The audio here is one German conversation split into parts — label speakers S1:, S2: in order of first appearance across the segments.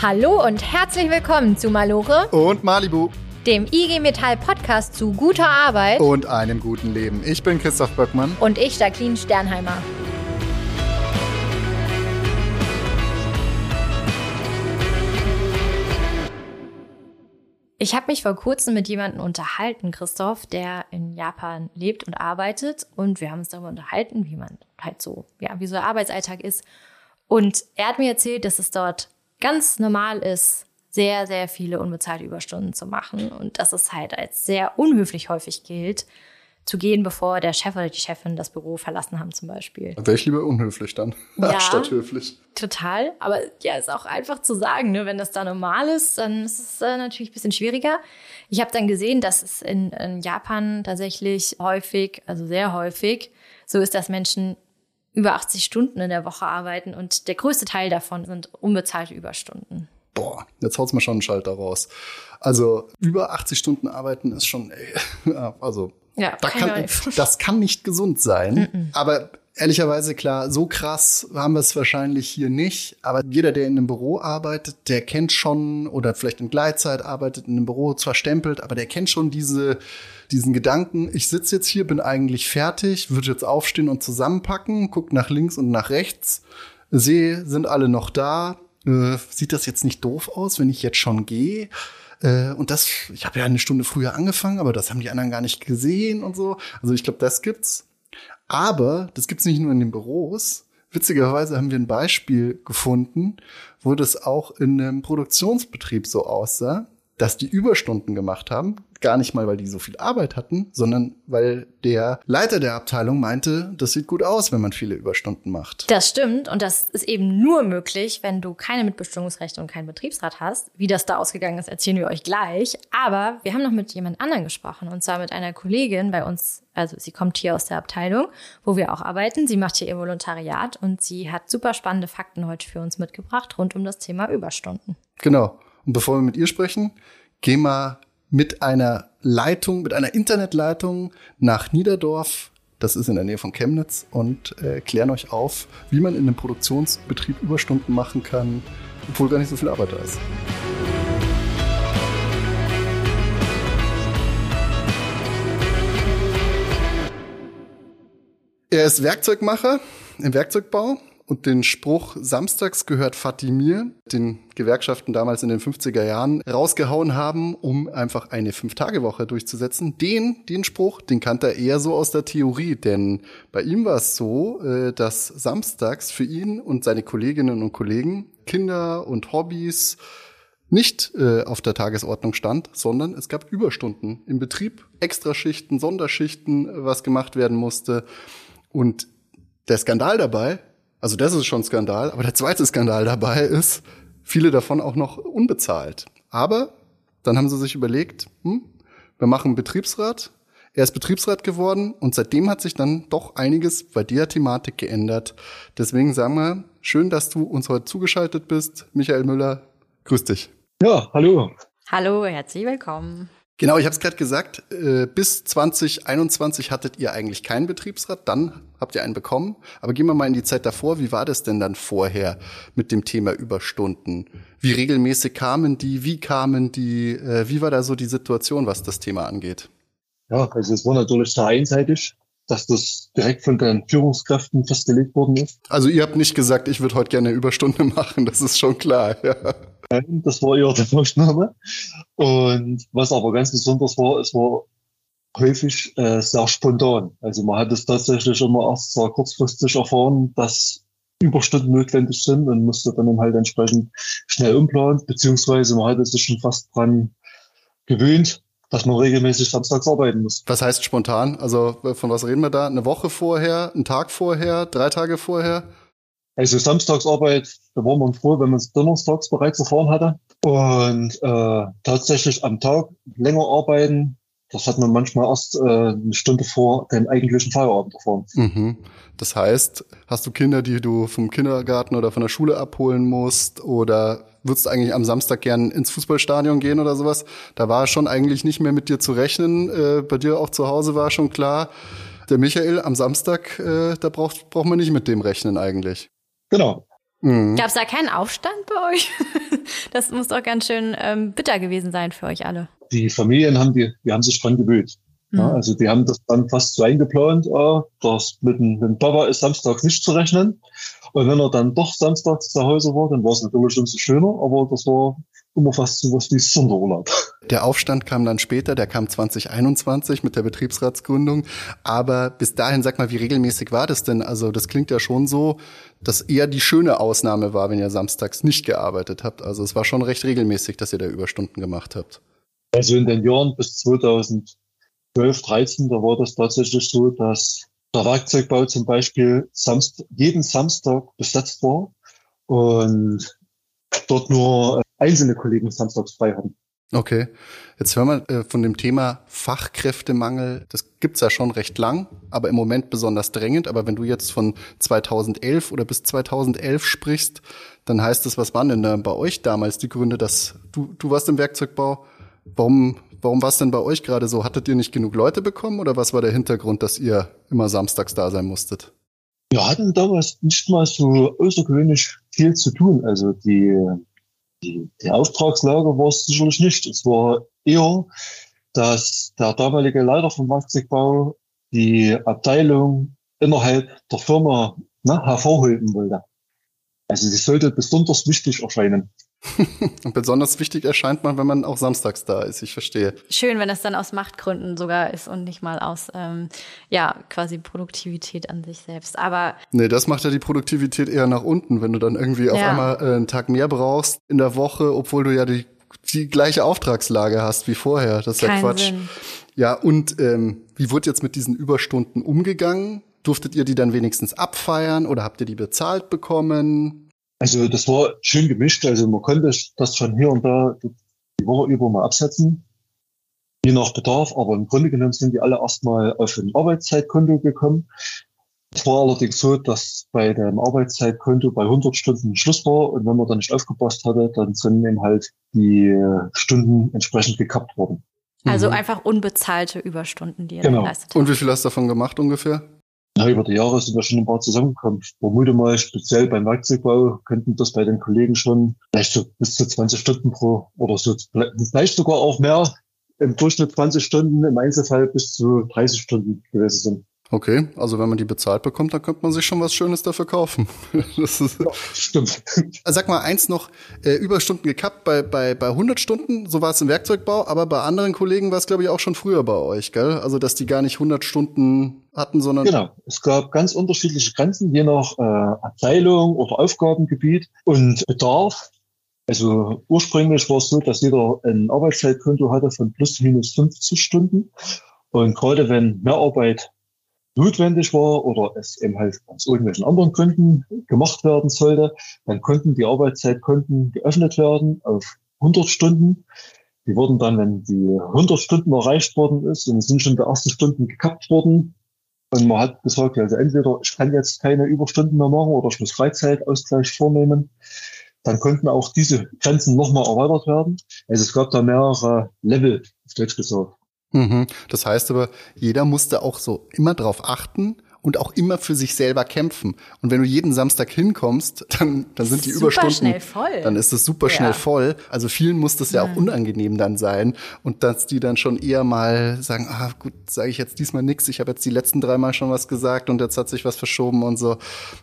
S1: Hallo und herzlich willkommen zu Malore
S2: und Malibu,
S1: dem IG Metall Podcast zu guter Arbeit
S2: und einem guten Leben. Ich bin Christoph Böckmann
S1: und ich Jacqueline Sternheimer. Ich habe mich vor kurzem mit jemandem unterhalten, Christoph, der in Japan lebt und arbeitet. Und wir haben uns darüber unterhalten, wie man halt so, ja, wie so der Arbeitsalltag ist. Und er hat mir erzählt, dass es dort ganz normal ist, sehr, sehr viele unbezahlte Überstunden zu machen und dass es halt als sehr unhöflich häufig gilt, zu gehen, bevor der Chef oder die Chefin das Büro verlassen haben zum Beispiel.
S2: Wäre ich lieber unhöflich dann, ja, statt höflich.
S1: Total, aber ja, ist auch einfach zu sagen, ne? wenn das da normal ist, dann ist es äh, natürlich ein bisschen schwieriger. Ich habe dann gesehen, dass es in, in Japan tatsächlich häufig, also sehr häufig, so ist, dass Menschen über 80 Stunden in der Woche arbeiten und der größte Teil davon sind unbezahlte Überstunden.
S2: Boah, jetzt haut's mir schon einen Schalter raus. Also über 80 Stunden arbeiten ist schon, ey, also
S1: ja,
S2: da kann, das kann nicht gesund sein. Mm -mm. Aber ehrlicherweise klar, so krass haben wir es wahrscheinlich hier nicht. Aber jeder, der in einem Büro arbeitet, der kennt schon oder vielleicht in Gleitzeit arbeitet in einem Büro, zwar stempelt, aber der kennt schon diese diesen Gedanken, ich sitze jetzt hier, bin eigentlich fertig, würde jetzt aufstehen und zusammenpacken, guck nach links und nach rechts, sehe, sind alle noch da. Äh, sieht das jetzt nicht doof aus, wenn ich jetzt schon gehe? Äh, und das, ich habe ja eine Stunde früher angefangen, aber das haben die anderen gar nicht gesehen und so. Also ich glaube, das gibt's. Aber das gibt's nicht nur in den Büros. Witzigerweise haben wir ein Beispiel gefunden, wo das auch in einem Produktionsbetrieb so aussah dass die Überstunden gemacht haben. Gar nicht mal, weil die so viel Arbeit hatten, sondern weil der Leiter der Abteilung meinte, das sieht gut aus, wenn man viele Überstunden macht.
S1: Das stimmt. Und das ist eben nur möglich, wenn du keine Mitbestimmungsrechte und keinen Betriebsrat hast. Wie das da ausgegangen ist, erzählen wir euch gleich. Aber wir haben noch mit jemand anderem gesprochen. Und zwar mit einer Kollegin bei uns. Also sie kommt hier aus der Abteilung, wo wir auch arbeiten. Sie macht hier ihr Volontariat und sie hat super spannende Fakten heute für uns mitgebracht rund um das Thema Überstunden.
S2: Genau. Und bevor wir mit ihr sprechen, gehen wir mit einer Leitung, mit einer Internetleitung nach Niederdorf. Das ist in der Nähe von Chemnitz und äh, klären euch auf, wie man in einem Produktionsbetrieb Überstunden machen kann, obwohl gar nicht so viel Arbeit da ist. Er ist Werkzeugmacher im Werkzeugbau und den Spruch Samstags gehört Fatimir, den Gewerkschaften damals in den 50er Jahren rausgehauen haben, um einfach eine Fünf-Tage-Woche durchzusetzen. Den, den Spruch, den kannte er eher so aus der Theorie, denn bei ihm war es so, äh, dass samstags für ihn und seine Kolleginnen und Kollegen Kinder und Hobbys nicht äh, auf der Tagesordnung stand, sondern es gab Überstunden im Betrieb, Extraschichten, Sonderschichten, was gemacht werden musste. Und der Skandal dabei, also das ist schon Skandal. Aber der zweite Skandal dabei ist, viele davon auch noch unbezahlt. Aber dann haben sie sich überlegt, hm, wir machen einen Betriebsrat. Er ist Betriebsrat geworden und seitdem hat sich dann doch einiges bei der Thematik geändert. Deswegen sagen wir, schön, dass du uns heute zugeschaltet bist. Michael Müller, grüß dich.
S3: Ja, hallo.
S1: Hallo, herzlich willkommen.
S2: Genau, ich habe es gerade gesagt, äh, bis 2021 hattet ihr eigentlich keinen Betriebsrat, dann habt ihr einen bekommen. Aber gehen wir mal in die Zeit davor, wie war das denn dann vorher mit dem Thema Überstunden? Wie regelmäßig kamen die, wie kamen die, äh, wie war da so die Situation, was das Thema angeht?
S3: Ja, also es war natürlich sehr einseitig, dass das direkt von den Führungskräften festgelegt worden ist.
S2: Also ihr habt nicht gesagt, ich würde heute gerne eine Überstunde machen, das ist schon klar. Ja.
S3: Nein, das war eher der Ausnahme. Und was aber ganz besonders war, es war häufig äh, sehr spontan. Also man hat es tatsächlich immer erst sehr kurzfristig erfahren, dass Überstunden notwendig sind und musste dann halt entsprechend schnell umplanen, beziehungsweise man hatte sich schon fast dran gewöhnt, dass man regelmäßig samstags arbeiten muss.
S2: Was heißt spontan? Also von was reden wir da? Eine Woche vorher, einen Tag vorher, drei Tage vorher?
S3: Also Samstagsarbeit, da war man froh, wenn man es donnerstags bereits erfahren hatte. Und äh, tatsächlich am Tag länger arbeiten, das hat man manchmal erst äh, eine Stunde vor dem eigentlichen Feierabend erfahren.
S2: Mhm. Das heißt, hast du Kinder, die du vom Kindergarten oder von der Schule abholen musst oder würdest du eigentlich am Samstag gern ins Fußballstadion gehen oder sowas? Da war schon eigentlich nicht mehr mit dir zu rechnen. Äh, bei dir auch zu Hause war schon klar, der Michael am Samstag, äh, da braucht, braucht man nicht mit dem rechnen eigentlich.
S3: Genau.
S1: Mhm. Gab es da keinen Aufstand bei euch? das muss doch ganz schön ähm, bitter gewesen sein für euch alle.
S3: Die Familien haben, die, die haben sich dran gewöhnt. Mhm. Ja, also die haben das dann fast so eingeplant, äh, dass mit dem, mit dem Papa ist samstags nicht zu rechnen. Und wenn er dann doch samstags zu Hause war, dann war es natürlich umso schöner, aber das war immer fast so was wie Sonderurlaub.
S2: Der Aufstand kam dann später, der kam 2021 mit der Betriebsratsgründung. Aber bis dahin, sag mal, wie regelmäßig war das denn? Also das klingt ja schon so, dass eher die schöne Ausnahme war, wenn ihr samstags nicht gearbeitet habt. Also es war schon recht regelmäßig, dass ihr da Überstunden gemacht habt.
S3: Also in den Jahren bis 2012, 13, da war das tatsächlich so, dass der Werkzeugbau zum Beispiel jeden Samstag besetzt war und dort nur einzelne Kollegen samstags frei hatten.
S2: Okay, jetzt hören wir äh, von dem Thema Fachkräftemangel. Das gibt's ja schon recht lang, aber im Moment besonders drängend. Aber wenn du jetzt von 2011 oder bis 2011 sprichst, dann heißt das, was waren denn da bei euch damals die Gründe, dass du, du warst im Werkzeugbau? Warum, warum war es denn bei euch gerade so? Hattet ihr nicht genug Leute bekommen oder was war der Hintergrund, dass ihr immer samstags da sein musstet?
S3: Wir hatten damals nicht mal so außergewöhnlich viel zu tun. Also die die, die Auftragslage war es sicherlich nicht. Es war eher, dass der damalige Leiter vom Werkzeugbau die Abteilung innerhalb der Firma ne, hervorheben wollte. Also sie sollte besonders wichtig erscheinen.
S2: Und besonders wichtig erscheint man, wenn man auch samstags da ist. Ich verstehe.
S1: Schön, wenn das dann aus Machtgründen sogar ist und nicht mal aus, ähm, ja, quasi Produktivität an sich selbst. Aber.
S2: Nee, das macht ja die Produktivität eher nach unten, wenn du dann irgendwie auf einmal äh, einen Tag mehr brauchst in der Woche, obwohl du ja die, die gleiche Auftragslage hast wie vorher. Das ist Kein ja Quatsch. Sinn. Ja, und ähm, wie wurde jetzt mit diesen Überstunden umgegangen? Durftet ihr die dann wenigstens abfeiern oder habt ihr die bezahlt bekommen?
S3: Also das war schön gemischt. Also man konnte das schon hier und da die Woche über mal absetzen, je nach Bedarf. Aber im Grunde genommen sind die alle erstmal auf ein Arbeitszeitkonto gekommen. Es war allerdings so, dass bei dem Arbeitszeitkonto bei 100 Stunden Schluss war und wenn man dann nicht aufgepasst hatte, dann sind eben halt die Stunden entsprechend gekappt worden.
S1: Also mhm. einfach unbezahlte Überstunden, die ihr
S2: genau. geleistet habt. Und wie viel hast du davon gemacht ungefähr?
S3: Ja, über die Jahre sind wir schon ein paar zusammengekommen. Ich vermute mal, speziell beim Werkzeugbau könnten das bei den Kollegen schon vielleicht so bis zu 20 Stunden pro oder so, vielleicht sogar auch mehr. Im Durchschnitt 20 Stunden, im Einzelfall bis zu 30 Stunden gewesen sind.
S2: Okay, also wenn man die bezahlt bekommt, dann könnte man sich schon was Schönes dafür kaufen.
S3: Das ist ja, stimmt.
S2: Sag mal eins noch, äh, Überstunden gekappt bei, bei, bei 100 Stunden, so war es im Werkzeugbau, aber bei anderen Kollegen war es, glaube ich, auch schon früher bei euch, gell? Also, dass die gar nicht 100 Stunden hatten, sondern...
S3: Genau, es gab ganz unterschiedliche Grenzen, je nach äh, Abteilung oder Aufgabengebiet und Bedarf. Also ursprünglich war es so, dass jeder ein Arbeitszeitkonto hatte von plus minus 50 Stunden. Und gerade wenn Mehrarbeit notwendig war oder es eben halt aus irgendwelchen anderen Gründen gemacht werden sollte, dann konnten die Arbeitszeitkonten geöffnet werden auf 100 Stunden. Die wurden dann, wenn die 100 Stunden erreicht worden ist, es sind schon die ersten Stunden gekappt worden, und man hat gesagt, also entweder ich kann jetzt keine Überstunden mehr machen oder ich muss Freizeitausgleich vornehmen. Dann konnten auch diese Grenzen nochmal erweitert werden. Also es gab da mehrere Level, auf Deutsch gesagt.
S2: Mhm. Das heißt aber, jeder musste auch so immer drauf achten und auch immer für sich selber kämpfen. Und wenn du jeden Samstag hinkommst, dann, dann sind die super Überstunden, schnell voll. dann ist es super ja. schnell voll. Also vielen muss das ja, ja auch unangenehm dann sein und dass die dann schon eher mal sagen, ah gut, sage ich jetzt diesmal nichts, ich habe jetzt die letzten drei Mal schon was gesagt und jetzt hat sich was verschoben und so.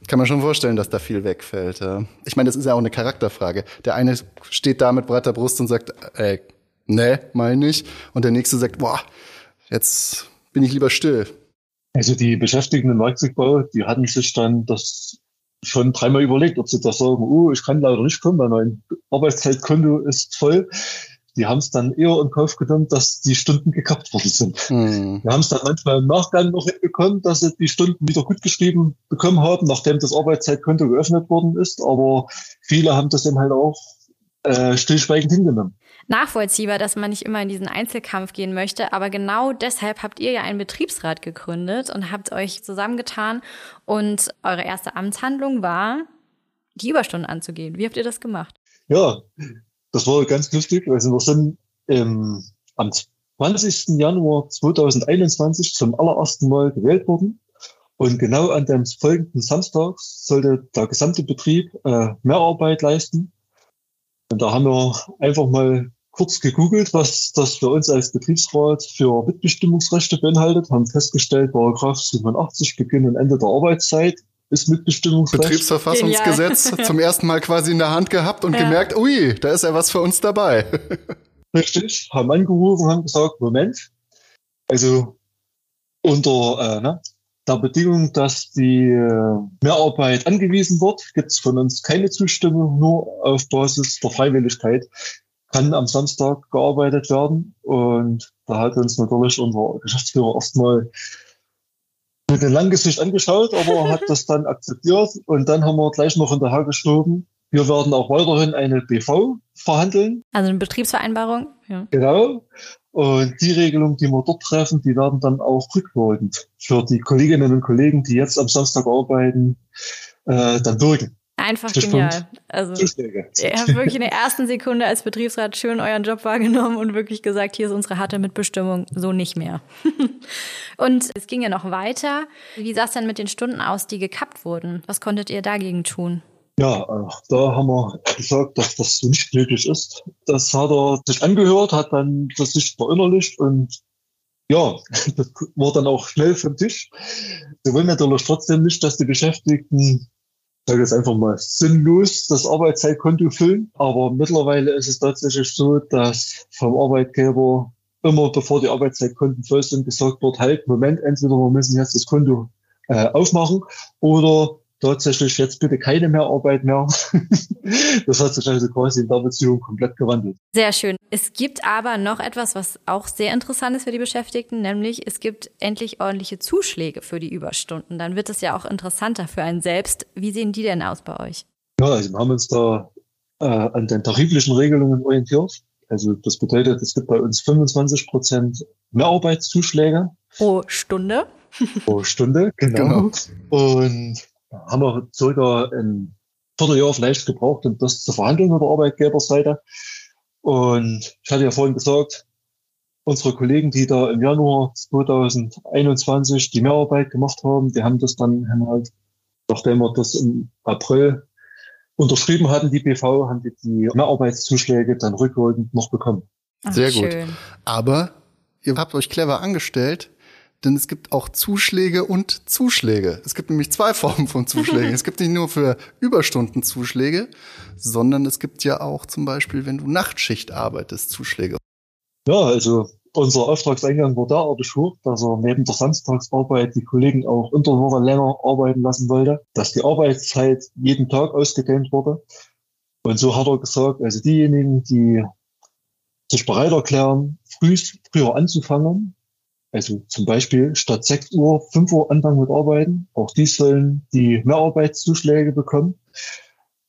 S2: Kann man schon vorstellen, dass da viel wegfällt. Ich meine, das ist ja auch eine Charakterfrage. Der eine steht da mit breiter Brust und sagt, ey, nee, meine nicht. Und der nächste sagt, boah, jetzt bin ich lieber still.
S3: Also die Beschäftigten im Werkzeugbau, die hatten sich dann das schon dreimal überlegt, ob sie da sagen, oh, ich kann leider nicht kommen, weil mein Arbeitszeitkonto ist voll. Die haben es dann eher in Kauf genommen, dass die Stunden gekappt worden sind. Hm. Wir haben es dann manchmal im Nachgang noch hinbekommen, dass sie die Stunden wieder gut geschrieben bekommen haben, nachdem das Arbeitszeitkonto geöffnet worden ist. Aber viele haben das dann halt auch äh, stillschweigend hingenommen
S1: nachvollziehbar, dass man nicht immer in diesen Einzelkampf gehen möchte. Aber genau deshalb habt ihr ja einen Betriebsrat gegründet und habt euch zusammengetan. Und eure erste Amtshandlung war, die Überstunden anzugehen. Wie habt ihr das gemacht?
S3: Ja, das war ganz lustig. Also wir sind ähm, am 20. Januar 2021 zum allerersten Mal gewählt worden. Und genau an dem folgenden Samstag sollte der gesamte Betrieb äh, Mehrarbeit leisten. Und da haben wir einfach mal kurz gegoogelt, was das für uns als Betriebsrat für Mitbestimmungsrechte beinhaltet, haben festgestellt, Paragraph 87 Beginn und Ende der Arbeitszeit ist Mitbestimmungsrecht.
S2: Betriebsverfassungsgesetz zum ersten Mal quasi in der Hand gehabt und ja. gemerkt, ui, da ist ja was für uns dabei.
S3: Richtig, haben angerufen, haben gesagt, Moment, also unter äh, ne, der Bedingung, dass die äh, Mehrarbeit angewiesen wird, gibt es von uns keine Zustimmung, nur auf Basis der Freiwilligkeit kann am Samstag gearbeitet werden. Und da hat uns natürlich unser Geschäftsführer erstmal mit dem Langgesicht angeschaut, aber hat das dann akzeptiert. Und dann haben wir gleich noch hinterher geschoben. Wir werden auch weiterhin eine BV verhandeln.
S1: Also eine Betriebsvereinbarung.
S3: Ja. Genau. Und die Regelung, die wir dort treffen, die werden dann auch rückwirkend für die Kolleginnen und Kollegen, die jetzt am Samstag arbeiten, äh, dann wirken.
S1: Einfach genial. Also, ihr habt wirklich in der ersten Sekunde als Betriebsrat schön euren Job wahrgenommen und wirklich gesagt, hier ist unsere harte Mitbestimmung, so nicht mehr. und es ging ja noch weiter. Wie sah es denn mit den Stunden aus, die gekappt wurden? Was konntet ihr dagegen tun?
S3: Ja, da haben wir gesagt, dass das so nicht möglich ist. Das hat er sich angehört, hat dann das sich verinnerlicht und ja, das war dann auch schnell vom Tisch. Wir wollen natürlich trotzdem nicht, dass die Beschäftigten sage jetzt einfach mal, sinnlos das Arbeitszeitkonto füllen. Aber mittlerweile ist es tatsächlich so, dass vom Arbeitgeber immer bevor die Arbeitszeitkonten voll sind, gesagt wird, halt, Moment, entweder wir müssen jetzt das Konto äh, aufmachen oder tatsächlich jetzt bitte keine mehr Arbeit mehr. das hat sich also quasi in der Beziehung komplett gewandelt.
S1: Sehr schön. Es gibt aber noch etwas, was auch sehr interessant ist für die Beschäftigten, nämlich es gibt endlich ordentliche Zuschläge für die Überstunden. Dann wird es ja auch interessanter für einen selbst. Wie sehen die denn aus bei euch?
S3: Ja, also wir haben uns da äh, an den tariflichen Regelungen orientiert. Also das bedeutet, es gibt bei uns 25 Prozent Mehrarbeitszuschläge.
S1: Pro Stunde.
S3: Pro Stunde, genau. genau. Und haben wir circa ein Vierteljahr vielleicht gebraucht, um das zu verhandeln mit der Arbeitgeberseite. Und ich hatte ja vorhin gesagt, unsere Kollegen, die da im Januar 2021 die Mehrarbeit gemacht haben, die haben das dann haben halt, nachdem wir das im April unterschrieben hatten, die BV, haben die die Mehrarbeitszuschläge dann rückwirkend noch bekommen.
S2: Ach, Sehr gut. Schön. Aber ihr habt euch clever angestellt denn es gibt auch Zuschläge und Zuschläge. Es gibt nämlich zwei Formen von Zuschlägen. es gibt nicht nur für Überstunden Zuschläge, sondern es gibt ja auch zum Beispiel, wenn du Nachtschicht arbeitest, Zuschläge.
S3: Ja, also unser Auftragseingang war derartig hoch, dass er neben der Samstagsarbeit die Kollegen auch unter der Woche länger arbeiten lassen wollte, dass die Arbeitszeit jeden Tag ausgedehnt wurde. Und so hat er gesagt, also diejenigen, die sich bereit erklären, früh, früher anzufangen, also zum Beispiel statt 6 Uhr, 5 Uhr anfangen mit Arbeiten. Auch die sollen die Mehrarbeitszuschläge bekommen.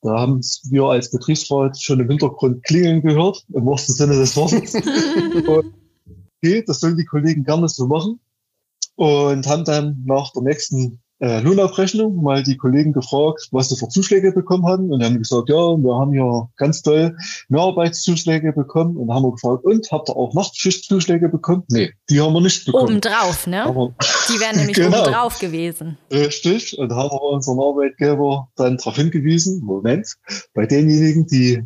S3: Da haben wir als Betriebsrat schon im Hintergrund klingeln gehört, im wahrsten Sinne des Wortes. okay, das sollen die Kollegen gerne so machen. Und haben dann nach der nächsten äh, Lohnabrechnung mal die Kollegen gefragt, was sie für Zuschläge bekommen haben. Und die haben gesagt, ja, wir haben ja ganz toll Mehrarbeitszuschläge bekommen. Und dann haben wir gefragt, und habt ihr auch Nachtschichtzuschläge bekommen? Nee, die haben wir nicht bekommen.
S1: Obendrauf, ne? Aber, die wären nämlich genau. obendrauf gewesen.
S3: Richtig. Und da haben wir unseren Arbeitgeber dann darauf hingewiesen, Moment, bei denjenigen, die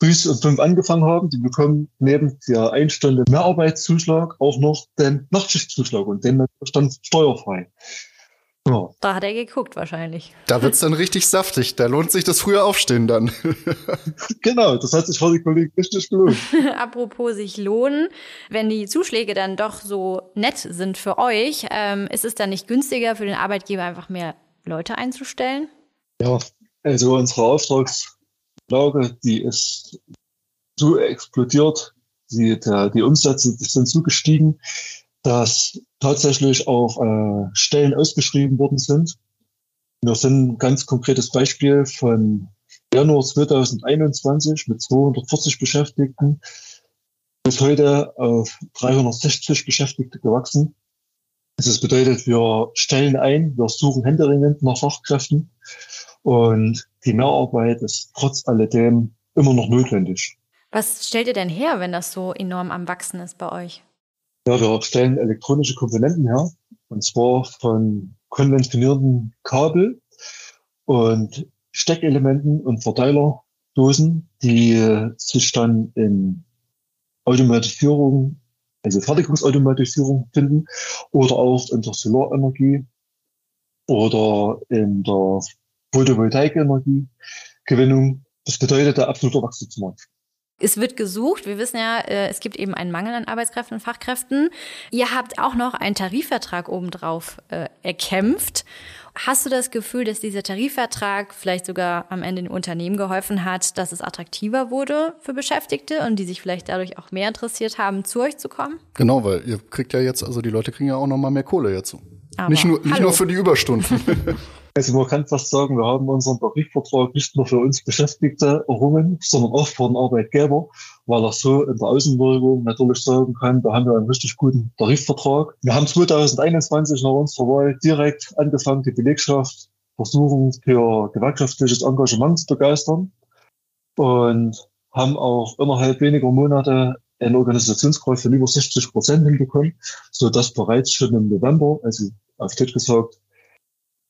S3: früh um fünf angefangen haben, die bekommen neben der ein Stunde Mehrarbeitszuschlag auch noch den Nachtschichtzuschlag und den stand steuerfrei.
S1: Oh. Da hat er geguckt wahrscheinlich.
S2: Da wird's dann richtig saftig. Da lohnt sich das frühe Aufstehen dann.
S3: genau, das hat sich für die Kollegen richtig gelohnt.
S1: Apropos sich lohnen, wenn die Zuschläge dann doch so nett sind für euch, ähm, ist es dann nicht günstiger für den Arbeitgeber einfach mehr Leute einzustellen?
S3: Ja, also unsere Auftragslage, die ist so explodiert, die, der, die Umsätze sind so gestiegen, dass tatsächlich auch äh, Stellen ausgeschrieben worden sind. Wir sind ein ganz konkretes Beispiel von Januar 2021 mit 240 Beschäftigten bis heute auf 360 Beschäftigte gewachsen. Das bedeutet, wir stellen ein, wir suchen händeringend nach Fachkräften und die Mehrarbeit ist trotz alledem immer noch notwendig.
S1: Was stellt ihr denn her, wenn das so enorm am Wachsen ist bei euch?
S3: Ja, wir stellen elektronische Komponenten her. Und zwar von konventionierten Kabel und Steckelementen und Verteilerdosen, die sich dann in Automatisierung, also Fertigungsautomatisierung finden oder auch in der Solarenergie oder in der Photovoltaikenergiegewinnung. Das bedeutet der absolute Wachstumsmarkt.
S1: Es wird gesucht. Wir wissen ja, äh, es gibt eben einen Mangel an Arbeitskräften und Fachkräften. Ihr habt auch noch einen Tarifvertrag obendrauf äh, erkämpft. Hast du das Gefühl, dass dieser Tarifvertrag vielleicht sogar am Ende den Unternehmen geholfen hat, dass es attraktiver wurde für Beschäftigte und die sich vielleicht dadurch auch mehr interessiert haben, zu euch zu kommen?
S2: Genau, weil ihr kriegt ja jetzt, also die Leute kriegen ja auch noch mal mehr Kohle jetzt. Aber nicht nur, nicht nur für die Überstunden.
S3: Also man kann fast sagen, wir haben unseren Tarifvertrag nicht nur für uns Beschäftigte errungen, sondern auch für den Arbeitgeber, weil er so in der Außenwirkung natürlich sagen kann, da haben wir einen richtig guten Tarifvertrag. Wir haben 2021 nach unserer Wahl direkt angefangen, die Belegschaft versuchen, für gewerkschaftliches Engagement zu begeistern und haben auch innerhalb weniger Monate einen Organisationsgrad von über 60 Prozent hinbekommen, so dass bereits schon im November, also auf Deutsch gesagt,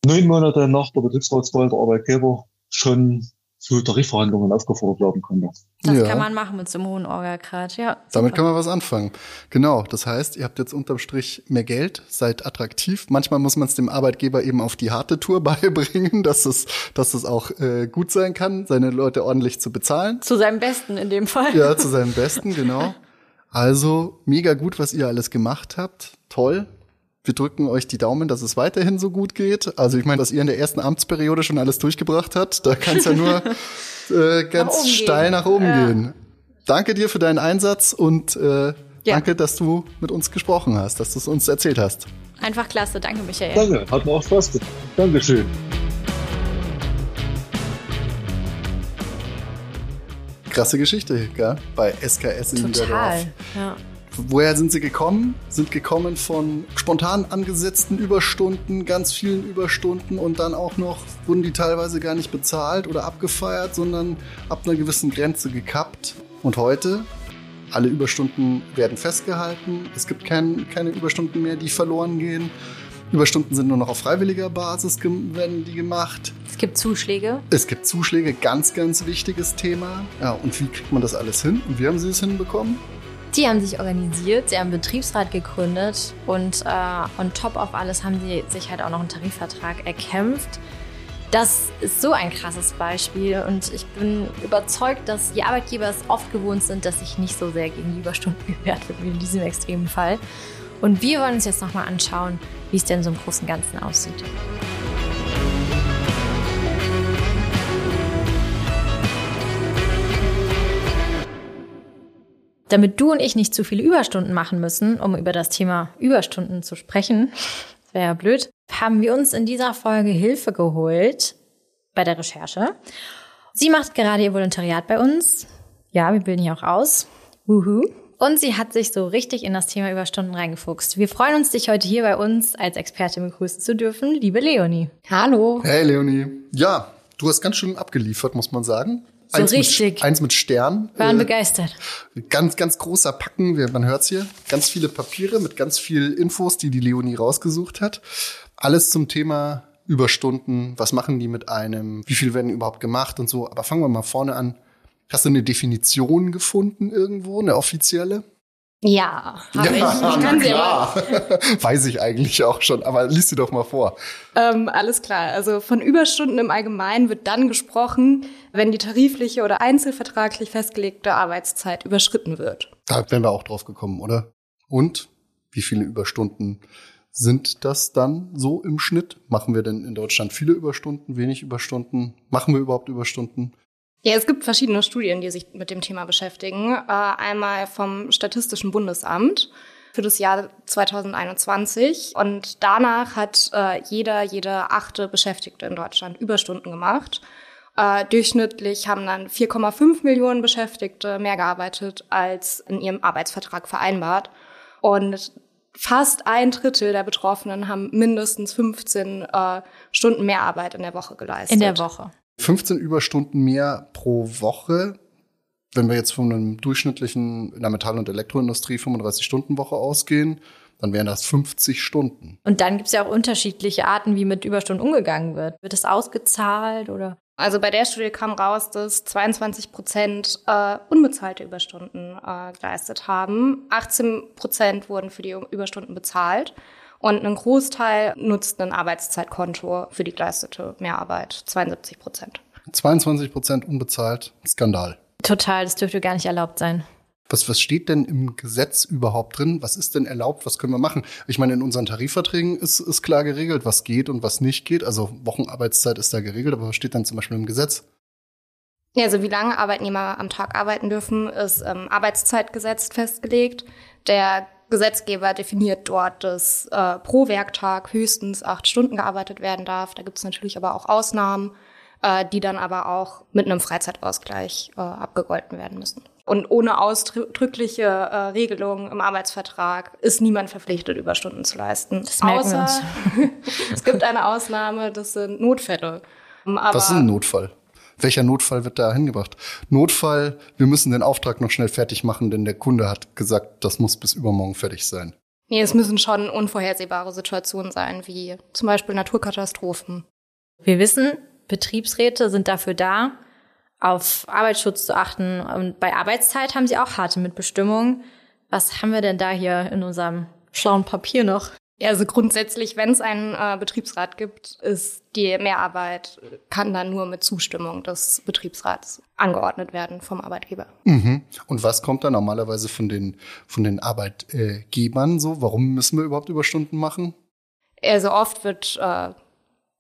S3: neun Monate nach der Betriebsratswahl der Arbeitgeber schon zu Tarifverhandlungen aufgefordert werden konnte.
S1: Das ja. kann man machen mit so einem hohen Orga-Grad, ja. Super.
S2: Damit kann man was anfangen. Genau, das heißt, ihr habt jetzt unterm Strich mehr Geld, seid attraktiv. Manchmal muss man es dem Arbeitgeber eben auf die harte Tour beibringen, dass es, dass es auch äh, gut sein kann, seine Leute ordentlich zu bezahlen.
S1: Zu seinem Besten in dem Fall.
S2: Ja, zu seinem Besten, genau. Also mega gut, was ihr alles gemacht habt. Toll. Wir drücken euch die Daumen, dass es weiterhin so gut geht. Also ich meine, was ihr in der ersten Amtsperiode schon alles durchgebracht habt, da kann es ja nur äh, ganz nach steil nach oben ja. gehen. Danke dir für deinen Einsatz und äh, ja. danke, dass du mit uns gesprochen hast, dass du es uns erzählt hast.
S1: Einfach klasse, danke Michael.
S3: Danke, hat mir auch Spaß gemacht. Dankeschön.
S2: Krasse Geschichte, gell? Bei SKS in Total, Niederdorf. Ja. Woher sind sie gekommen? Sind gekommen von spontan angesetzten Überstunden, ganz vielen Überstunden und dann auch noch wurden die teilweise gar nicht bezahlt oder abgefeiert, sondern ab einer gewissen Grenze gekappt. Und heute, alle Überstunden werden festgehalten. Es gibt kein, keine Überstunden mehr, die verloren gehen. Überstunden sind nur noch auf freiwilliger Basis werden die gemacht.
S1: Es gibt Zuschläge.
S2: Es gibt Zuschläge, ganz, ganz wichtiges Thema. Ja, und wie kriegt man das alles hin? Und wie haben Sie es hinbekommen?
S1: Die haben sich organisiert, sie haben einen Betriebsrat gegründet und äh, on top auf alles haben sie sich halt auch noch einen Tarifvertrag erkämpft. Das ist so ein krasses Beispiel und ich bin überzeugt, dass die Arbeitgeber es oft gewohnt sind, dass sich nicht so sehr gegen die Überstunden gewehrt wird wie in diesem extremen Fall. Und wir wollen uns jetzt nochmal anschauen, wie es denn so im Großen und Ganzen aussieht. Damit du und ich nicht zu viele Überstunden machen müssen, um über das Thema Überstunden zu sprechen, wäre ja blöd, haben wir uns in dieser Folge Hilfe geholt bei der Recherche. Sie macht gerade ihr Volontariat bei uns. Ja, wir bilden hier auch aus. Wuhu. Und sie hat sich so richtig in das Thema Überstunden reingefuchst. Wir freuen uns, dich heute hier bei uns als Expertin begrüßen zu dürfen, liebe Leonie. Hallo.
S2: Hey Leonie. Ja, du hast ganz schön abgeliefert, muss man sagen.
S1: So eins richtig.
S2: Mit, eins mit Stern.
S1: Waren äh, begeistert.
S2: Ganz, ganz großer Packen, man hört's hier. Ganz viele Papiere mit ganz viel Infos, die die Leonie rausgesucht hat. Alles zum Thema Überstunden. Was machen die mit einem? Wie viel werden überhaupt gemacht und so? Aber fangen wir mal vorne an. Hast du eine Definition gefunden irgendwo, eine offizielle?
S1: Ja,
S2: habe ja, ich. ich kann sie aber. Weiß ich eigentlich auch schon, aber lies sie doch mal vor.
S4: Ähm, alles klar. Also von Überstunden im Allgemeinen wird dann gesprochen, wenn die tarifliche oder einzelvertraglich festgelegte Arbeitszeit überschritten wird.
S2: Da wären wir auch drauf gekommen, oder? Und wie viele Überstunden sind das dann so im Schnitt? Machen wir denn in Deutschland viele Überstunden, wenig Überstunden? Machen wir überhaupt Überstunden?
S4: Ja, es gibt verschiedene Studien, die sich mit dem Thema beschäftigen. Äh, einmal vom Statistischen Bundesamt für das Jahr 2021. Und danach hat äh, jeder, jede achte Beschäftigte in Deutschland Überstunden gemacht. Äh, durchschnittlich haben dann 4,5 Millionen Beschäftigte mehr gearbeitet als in ihrem Arbeitsvertrag vereinbart. Und fast ein Drittel der Betroffenen haben mindestens 15 äh, Stunden mehr Arbeit in der Woche geleistet.
S1: In der Woche.
S2: 15 Überstunden mehr pro Woche. Wenn wir jetzt von einem durchschnittlichen in der Metall- und Elektroindustrie 35-Stunden-Woche ausgehen, dann wären das 50 Stunden.
S1: Und dann gibt es ja auch unterschiedliche Arten, wie mit Überstunden umgegangen wird. Wird es ausgezahlt oder?
S4: Also bei der Studie kam raus, dass 22 Prozent äh, unbezahlte Überstunden äh, geleistet haben. 18 Prozent wurden für die Überstunden bezahlt. Und ein Großteil nutzt ein Arbeitszeitkonto für die geleistete Mehrarbeit, 72 Prozent.
S2: 22 Prozent unbezahlt, Skandal.
S1: Total, das dürfte gar nicht erlaubt sein.
S2: Was, was steht denn im Gesetz überhaupt drin? Was ist denn erlaubt? Was können wir machen? Ich meine, in unseren Tarifverträgen ist, ist klar geregelt, was geht und was nicht geht. Also Wochenarbeitszeit ist da geregelt, aber was steht dann zum Beispiel im Gesetz?
S4: Ja, also wie lange Arbeitnehmer am Tag arbeiten dürfen, ist im Arbeitszeitgesetz festgelegt. Der Gesetzgeber definiert dort, dass äh, pro Werktag höchstens acht Stunden gearbeitet werden darf. Da gibt es natürlich aber auch Ausnahmen, äh, die dann aber auch mit einem Freizeitausgleich äh, abgegolten werden müssen. Und ohne ausdrückliche äh, Regelung im Arbeitsvertrag ist niemand verpflichtet, Überstunden zu leisten.
S1: Das merken wir uns.
S4: es gibt eine Ausnahme, das sind Notfälle.
S2: Aber Was ist ein Notfall? Welcher Notfall wird da hingebracht? Notfall, wir müssen den Auftrag noch schnell fertig machen, denn der Kunde hat gesagt, das muss bis übermorgen fertig sein.
S4: Nee, es müssen schon unvorhersehbare Situationen sein, wie zum Beispiel Naturkatastrophen.
S1: Wir wissen, Betriebsräte sind dafür da, auf Arbeitsschutz zu achten. Und bei Arbeitszeit haben sie auch harte Mitbestimmungen. Was haben wir denn da hier in unserem schlauen Papier noch?
S4: Also grundsätzlich, wenn es einen äh, Betriebsrat gibt, ist die Mehrarbeit kann dann nur mit Zustimmung des Betriebsrats angeordnet werden vom Arbeitgeber.
S2: Mhm. Und was kommt da normalerweise von den von den Arbeitgebern so? Warum müssen wir überhaupt Überstunden machen?
S4: Also oft wird äh,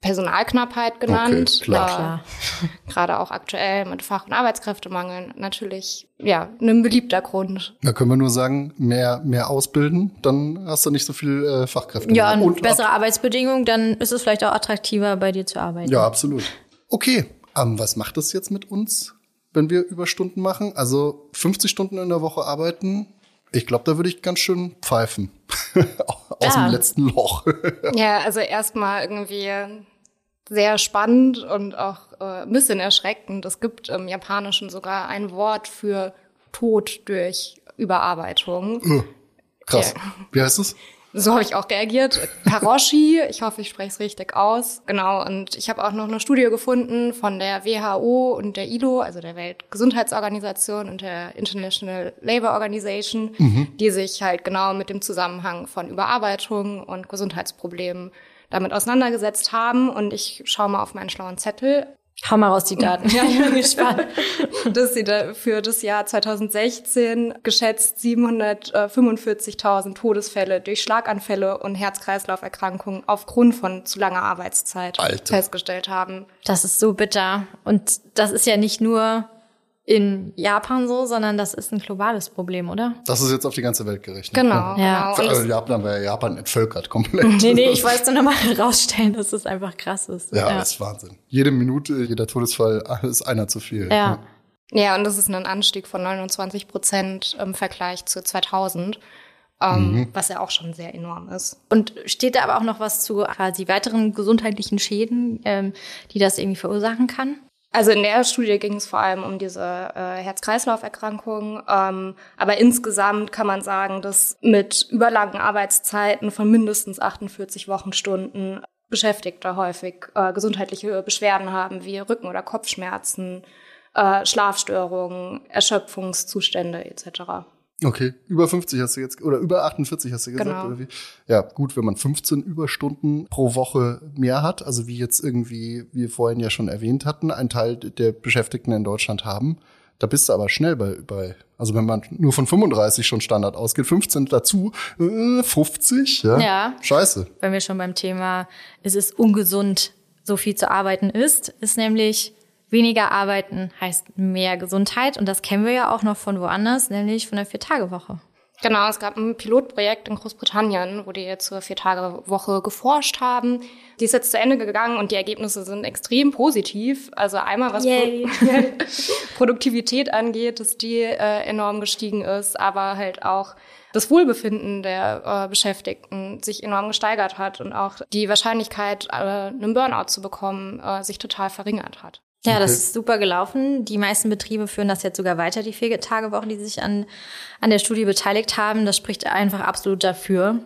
S4: Personalknappheit genannt.
S2: Okay, klar.
S4: Äh, gerade auch aktuell mit Fach- und Arbeitskräftemangel natürlich ja ein beliebter Grund.
S2: Da können wir nur sagen, mehr mehr ausbilden, dann hast du nicht so viel äh, Fachkräfte.
S1: Ja, und, und bessere Arbeitsbedingungen, dann ist es vielleicht auch attraktiver bei dir zu arbeiten.
S2: Ja, absolut. Okay, ähm, was macht das jetzt mit uns, wenn wir Überstunden machen? Also 50 Stunden in der Woche arbeiten, ich glaube, da würde ich ganz schön pfeifen. Aus ja. dem letzten Loch.
S4: ja, also erstmal irgendwie sehr spannend und auch äh, ein bisschen erschreckend. Es gibt im Japanischen sogar ein Wort für Tod durch Überarbeitung.
S2: Uh, krass. Ja. Wie heißt es?
S4: So habe ich auch reagiert. Karoshi, ich hoffe, ich spreche es richtig aus. Genau, und ich habe auch noch eine Studie gefunden von der WHO und der ILO, also der Weltgesundheitsorganisation und der International Labour Organization, mhm. die sich halt genau mit dem Zusammenhang von Überarbeitung und Gesundheitsproblemen damit auseinandergesetzt haben. Und ich schaue mal auf meinen schlauen Zettel.
S1: Hau mal raus die Daten.
S4: ja, ich bin gespannt. dass sie da für das Jahr 2016 geschätzt 745.000 Todesfälle durch Schlaganfälle und Herz-Kreislauf-Erkrankungen aufgrund von zu langer Arbeitszeit Alter. festgestellt haben.
S1: Das ist so bitter. Und das ist ja nicht nur in Japan so, sondern das ist ein globales Problem, oder?
S2: Das ist jetzt auf die ganze Welt gerechnet.
S4: Genau.
S1: Ja.
S2: genau. Also Japan wäre Japan entvölkert komplett.
S1: nee, nee, ich wollte es nur nochmal herausstellen, dass es einfach krass ist.
S2: Ja, ja, das ist Wahnsinn. Jede Minute, jeder Todesfall ist einer zu viel.
S4: Ja. Ja, und das ist ein Anstieg von 29 Prozent im Vergleich zu 2000. Ähm, mhm. was ja auch schon sehr enorm ist.
S1: Und steht da aber auch noch was zu quasi weiteren gesundheitlichen Schäden, ähm, die das irgendwie verursachen kann?
S4: Also in der Studie ging es vor allem um diese äh, Herz-Kreislauf-Erkrankungen. Ähm, aber insgesamt kann man sagen, dass mit überlangen Arbeitszeiten von mindestens 48 Wochenstunden Beschäftigte häufig äh, gesundheitliche Beschwerden haben, wie Rücken- oder Kopfschmerzen, äh, Schlafstörungen, Erschöpfungszustände etc.
S2: Okay, über 50 hast du jetzt, oder über 48 hast du gesagt, genau. oder wie? Ja, gut, wenn man 15 Überstunden pro Woche mehr hat, also wie jetzt irgendwie, wie wir vorhin ja schon erwähnt hatten, ein Teil der Beschäftigten in Deutschland haben, da bist du aber schnell bei, bei also wenn man nur von 35 schon Standard ausgeht, 15 dazu, äh, 50, ja?
S1: Ja.
S2: Scheiße.
S1: Wenn wir schon beim Thema, es ist ungesund, so viel zu arbeiten ist, ist nämlich Weniger arbeiten heißt mehr Gesundheit und das kennen wir ja auch noch von woanders, nämlich von der Vier-Tage-Woche.
S4: Genau, es gab ein Pilotprojekt in Großbritannien, wo die zur Vier-Tage-Woche geforscht haben. Die ist jetzt zu Ende gegangen und die Ergebnisse sind extrem positiv. Also einmal was Pro Produktivität angeht, dass die äh, enorm gestiegen ist, aber halt auch das Wohlbefinden der äh, Beschäftigten sich enorm gesteigert hat und auch die Wahrscheinlichkeit, äh, einen Burnout zu bekommen, äh, sich total verringert hat.
S1: Ja, das ist super gelaufen. Die meisten Betriebe führen das jetzt sogar weiter, die vier Tage Woche, die sich an, an der Studie beteiligt haben. Das spricht einfach absolut dafür.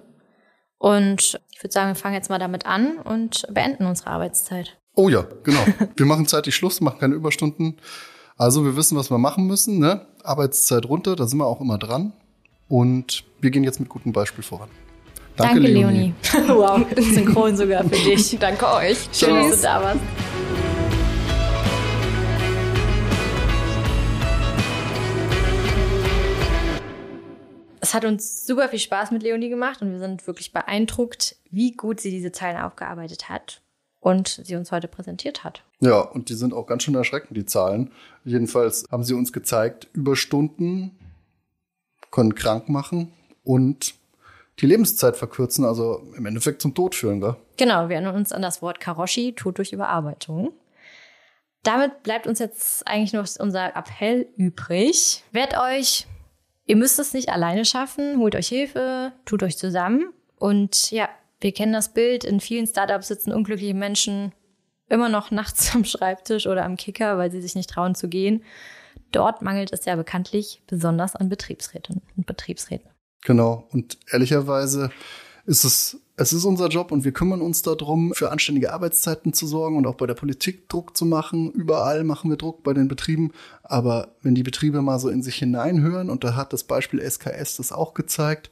S1: Und ich würde sagen, wir fangen jetzt mal damit an und beenden unsere Arbeitszeit.
S2: Oh ja, genau. Wir machen zeitlich Schluss, machen keine Überstunden. Also wir wissen, was wir machen müssen. Ne? Arbeitszeit runter, da sind wir auch immer dran. Und wir gehen jetzt mit gutem Beispiel voran.
S1: Danke, Danke Leonie. Leonie. wow, synchron sogar für dich.
S4: Danke euch.
S1: Schön, dass du da warst. Hat uns super viel Spaß mit Leonie gemacht und wir sind wirklich beeindruckt, wie gut sie diese Zeilen aufgearbeitet hat und sie uns heute präsentiert hat.
S2: Ja, und die sind auch ganz schön erschreckend, die Zahlen. Jedenfalls haben sie uns gezeigt, Überstunden können krank machen und die Lebenszeit verkürzen, also im Endeffekt zum Tod führen, gell?
S1: Genau, wir erinnern uns an das Wort Karoshi, Tod durch Überarbeitung. Damit bleibt uns jetzt eigentlich noch unser Appell übrig. Wehrt euch, ihr müsst es nicht alleine schaffen, holt euch Hilfe, tut euch zusammen. Und ja, wir kennen das Bild, in vielen Startups sitzen unglückliche Menschen immer noch nachts am Schreibtisch oder am Kicker, weil sie sich nicht trauen zu gehen. Dort mangelt es ja bekanntlich besonders an Betriebsräten und Betriebsräten.
S2: Genau. Und ehrlicherweise ist es, es ist unser Job und wir kümmern uns darum, für anständige Arbeitszeiten zu sorgen und auch bei der Politik Druck zu machen. Überall machen wir Druck bei den Betrieben. Aber wenn die Betriebe mal so in sich hineinhören, und da hat das Beispiel SKS das auch gezeigt,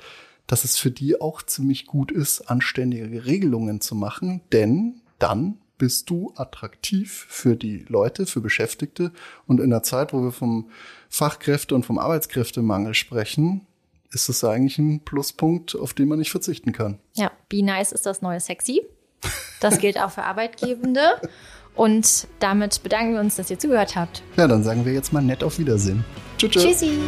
S2: dass es für die auch ziemlich gut ist, anständige Regelungen zu machen, denn dann bist du attraktiv für die Leute, für Beschäftigte. Und in der Zeit, wo wir vom Fachkräfte- und vom Arbeitskräftemangel sprechen, ist es eigentlich ein Pluspunkt, auf den man nicht verzichten kann.
S1: Ja, Be Nice ist das neue Sexy. Das gilt auch für Arbeitgebende. Und damit bedanken wir uns, dass ihr zugehört habt.
S2: Ja, dann sagen wir jetzt mal nett auf Wiedersehen.
S1: Tschüss. Tschüssi.